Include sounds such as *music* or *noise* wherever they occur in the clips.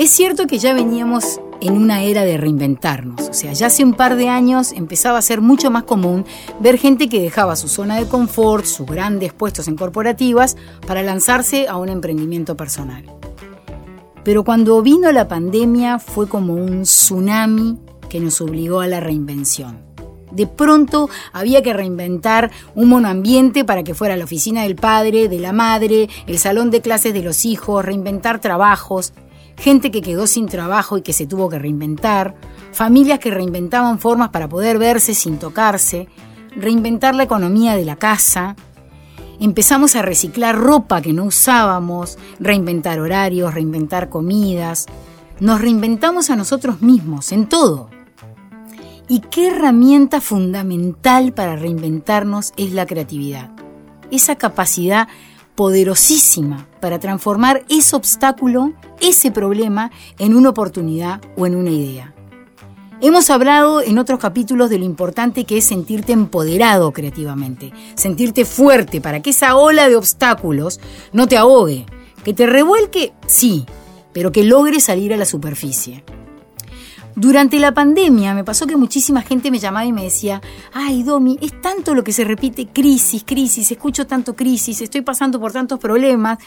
Es cierto que ya veníamos en una era de reinventarnos, o sea, ya hace un par de años empezaba a ser mucho más común ver gente que dejaba su zona de confort, sus grandes puestos en corporativas, para lanzarse a un emprendimiento personal. Pero cuando vino la pandemia fue como un tsunami que nos obligó a la reinvención. De pronto había que reinventar un monoambiente para que fuera la oficina del padre, de la madre, el salón de clases de los hijos, reinventar trabajos, gente que quedó sin trabajo y que se tuvo que reinventar, familias que reinventaban formas para poder verse sin tocarse, reinventar la economía de la casa. Empezamos a reciclar ropa que no usábamos, reinventar horarios, reinventar comidas. Nos reinventamos a nosotros mismos, en todo. ¿Y qué herramienta fundamental para reinventarnos es la creatividad? Esa capacidad poderosísima para transformar ese obstáculo, ese problema, en una oportunidad o en una idea. Hemos hablado en otros capítulos de lo importante que es sentirte empoderado creativamente, sentirte fuerte para que esa ola de obstáculos no te ahogue, que te revuelque, sí, pero que logre salir a la superficie. Durante la pandemia me pasó que muchísima gente me llamaba y me decía, ay Domi, es tanto lo que se repite, crisis, crisis, escucho tanto crisis, estoy pasando por tantos problemas,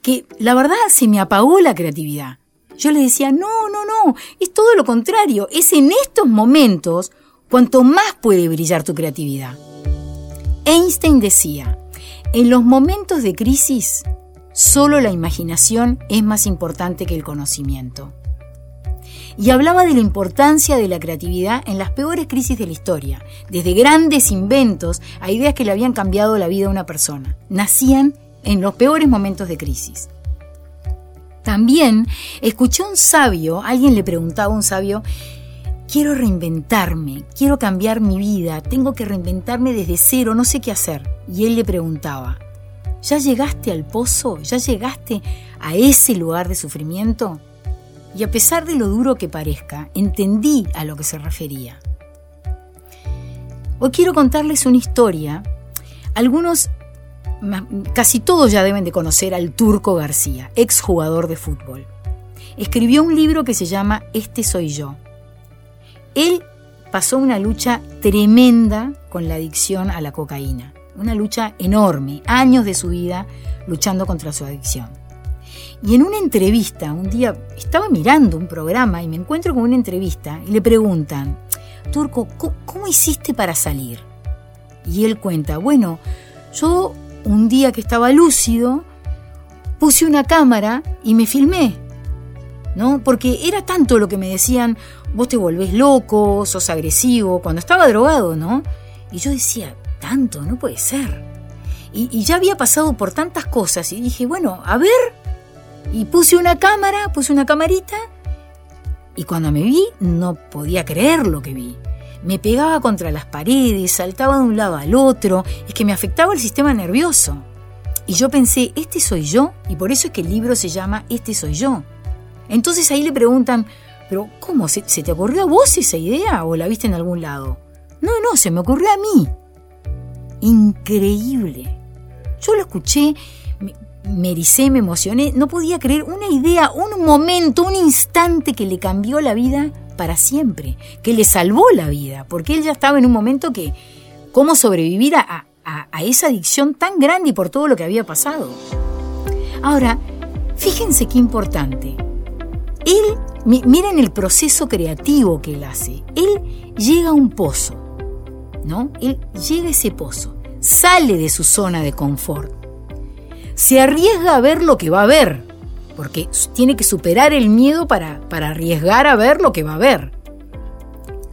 que la verdad se me apagó la creatividad. Yo le decía, no, no, no, es todo lo contrario, es en estos momentos cuanto más puede brillar tu creatividad. Einstein decía, en los momentos de crisis, solo la imaginación es más importante que el conocimiento y hablaba de la importancia de la creatividad en las peores crisis de la historia, desde grandes inventos a ideas que le habían cambiado la vida a una persona. Nacían en los peores momentos de crisis. También escuché a un sabio, alguien le preguntaba a un sabio, quiero reinventarme, quiero cambiar mi vida, tengo que reinventarme desde cero, no sé qué hacer. Y él le preguntaba, ¿ya llegaste al pozo? ¿Ya llegaste a ese lugar de sufrimiento? Y a pesar de lo duro que parezca, entendí a lo que se refería. Hoy quiero contarles una historia. Algunos, casi todos ya deben de conocer al Turco García, ex jugador de fútbol. Escribió un libro que se llama Este soy yo. Él pasó una lucha tremenda con la adicción a la cocaína. Una lucha enorme, años de su vida luchando contra su adicción. Y en una entrevista, un día estaba mirando un programa y me encuentro con una entrevista y le preguntan, Turco, ¿cómo, hiciste para salir? Y él cuenta, bueno, yo un día que estaba lúcido, puse una cámara y me filmé, ¿no? Porque era tanto lo que me decían, vos te volvés loco, sos agresivo, cuando estaba drogado, ¿no? Y yo decía, tanto, no puede ser. Y, y ya había pasado por tantas cosas y dije, bueno, a ver, y puse una cámara, puse una camarita, y cuando me vi no podía creer lo que vi. Me pegaba contra las paredes, saltaba de un lado al otro, es que me afectaba el sistema nervioso. Y yo pensé, este soy yo, y por eso es que el libro se llama Este soy yo. Entonces ahí le preguntan, pero ¿cómo? ¿Se, ¿Se, te ocurrió a vos esa idea o la viste en algún lado? No, no, se me ocurrió a mí. Increíble. Yo lo escuché me ericé, me emocioné, no podía creer una idea, un momento, un instante que le cambió la vida para siempre, que le salvó la vida, porque él ya estaba en un momento que, ¿cómo sobrevivir a, esa adicción tan grande y por todo lo que había pasado? Ahora, Fíjense qué importante. Él, miren el proceso creativo que él hace. Él llega a un pozo, ¿no? Él llega a ese pozo, sale de su zona de confort, se arriesga a ver lo que va a ver, porque tiene que superar el miedo para, para arriesgar a ver lo que va a ver.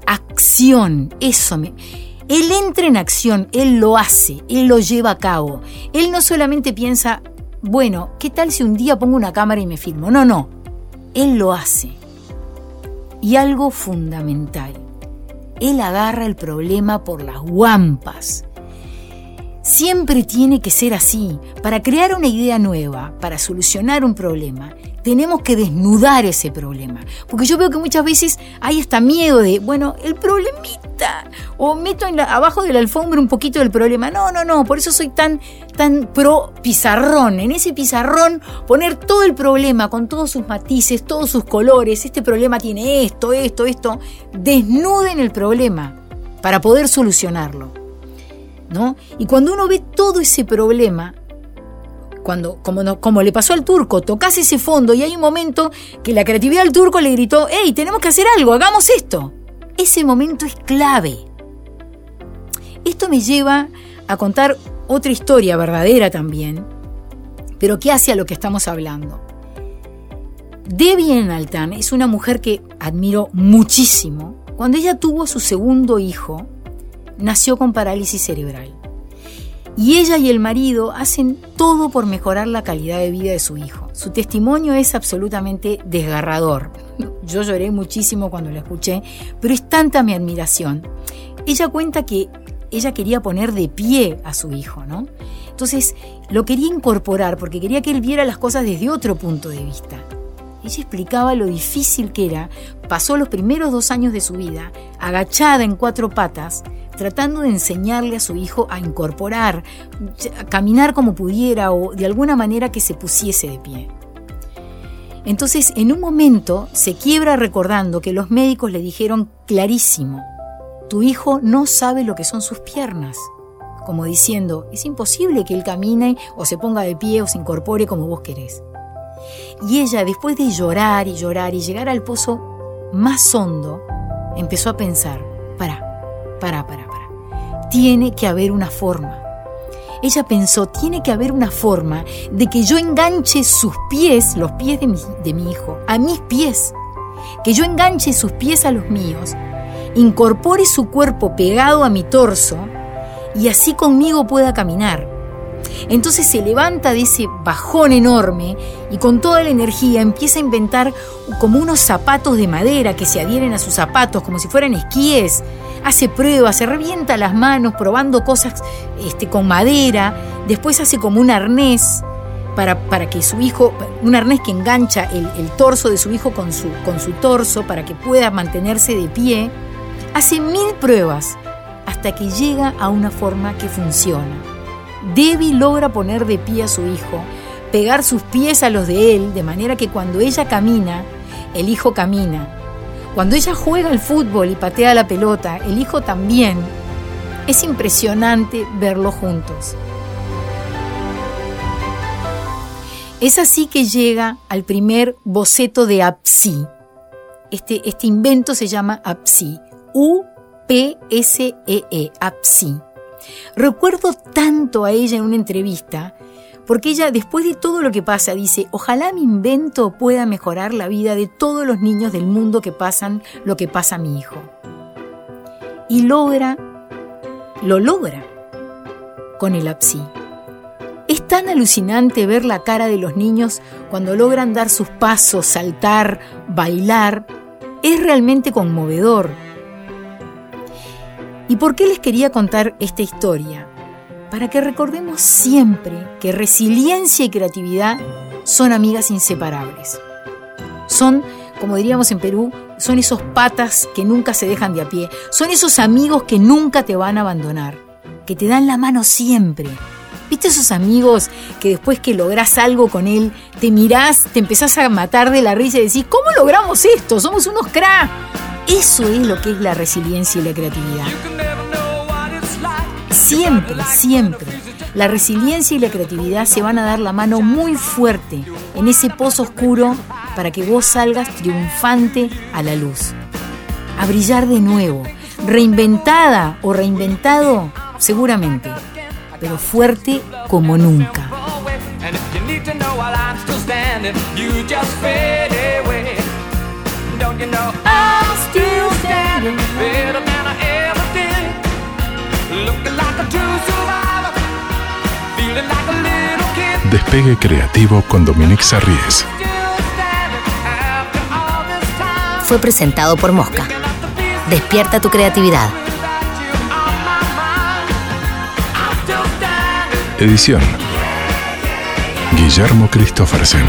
Acción, eso. Él entra en acción, él lo hace, él lo lleva a cabo. Él no solamente piensa, bueno, ¿qué tal si un día pongo una cámara y me filmo? No, no, él lo hace. Y algo fundamental, él agarra el problema por las guampas. Siempre tiene que ser así. Para crear una idea nueva, para solucionar un problema, tenemos que desnudar ese problema. Porque yo veo que muchas veces hay hasta miedo de, bueno, el problemita, o meto en abajo de la alfombra un poquito del problema. No, no, no, por eso soy tan, tan pro pizarrón. En ese pizarrón poner todo el problema con todos sus matices, todos sus colores. Este problema tiene esto, esto, esto. Desnuden el problema para poder solucionarlo. ¿No? Y cuando uno ve todo ese problema, cuando, como, como le pasó al turco, tocas ese fondo y hay un momento que la creatividad del turco le gritó, hey, tenemos que hacer algo, hagamos esto. Ese momento es clave. Esto me lleva a contar otra historia verdadera también, pero que hace a lo que estamos hablando. Debbie Altan es una mujer que admiro muchísimo. Cuando ella tuvo su segundo hijo, nació con parálisis cerebral. Y ella y el marido hacen todo por mejorar la calidad de vida de su hijo. Su testimonio es absolutamente desgarrador. *laughs* Yo lloré muchísimo cuando lo escuché, pero es tanta mi admiración. Ella cuenta que ella quería poner de pie a su hijo, ¿no? Entonces lo quería incorporar porque quería que él viera las cosas desde otro punto de vista. Ella explicaba lo difícil que era. Pasó los primeros dos años de su vida agachada en cuatro patas, tratando de enseñarle a su hijo a incorporar, a caminar como pudiera o de alguna manera que se pusiese de pie. Entonces, en un momento se quiebra recordando que los médicos le dijeron clarísimo, tu hijo no sabe lo que son sus piernas, como diciendo, es imposible que él camine o se ponga de pie o se incorpore como vos querés. Y ella, después de llorar y llorar y llegar al pozo más hondo, empezó a pensar, para, para, para. Tiene que haber una forma. Ella pensó, tiene que haber una forma de que yo enganche sus pies, los pies de mi, hijo, a mis pies. Que yo enganche sus pies a los míos, incorpore su cuerpo pegado a mi torso y así conmigo pueda caminar. Entonces se levanta de ese bajón enorme y con toda la energía empieza a inventar como unos zapatos de madera que se adhieren a sus zapatos, como si fueran esquíes. Hace pruebas, se revienta las manos probando cosas este, con madera, después hace como un arnés para, para, que su hijo, un arnés que engancha el, el torso de su hijo con su, con su torso para que pueda mantenerse de pie. Hace mil pruebas hasta que llega a una forma que funciona. Debbie logra poner de pie a su hijo, pegar sus pies a los de él, de manera que cuando ella camina, el hijo camina. Cuando ella juega al fútbol y patea la pelota, el hijo también. Es impresionante verlos juntos. Es así que llega al primer boceto de APSI. Este, este invento se llama APSI. U-P-S-E-E, -E, APSI. Recuerdo tanto a ella en una entrevista, porque ella después de todo lo que pasa dice, ojalá mi invento pueda mejorar la vida de todos los niños del mundo que pasan lo que pasa a mi hijo. Y logra, lo logra con el APSI. Es tan alucinante ver la cara de los niños cuando logran dar sus pasos, saltar, bailar. Es realmente conmovedor. ¿Y por qué les quería contar esta historia? Para que recordemos siempre que resiliencia y creatividad son amigas inseparables. Son, como diríamos en Perú, son esos patas que nunca se dejan de a pie. Son esos amigos que nunca te van a abandonar, que te dan la mano siempre. ¿Viste esos amigos que después que lográs algo con él, te mirás, te empezás a matar de la risa y decís, ¿cómo logramos esto? Somos unos cracks. Eso es lo que es la resiliencia y la creatividad. Siempre, siempre, la resiliencia y la creatividad se van a dar la mano muy fuerte en ese pozo oscuro para que vos salgas triunfante a la luz. A brillar de nuevo, reinventada o reinventado, seguramente, pero fuerte como nunca. Despegue creativo con Dominique Sarries. Fue presentado por Mosca. Despierta tu creatividad. Edición. Guillermo Christophersen.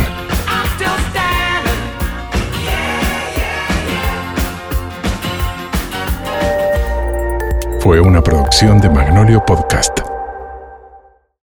Fue una producción de Magnolio Podcast.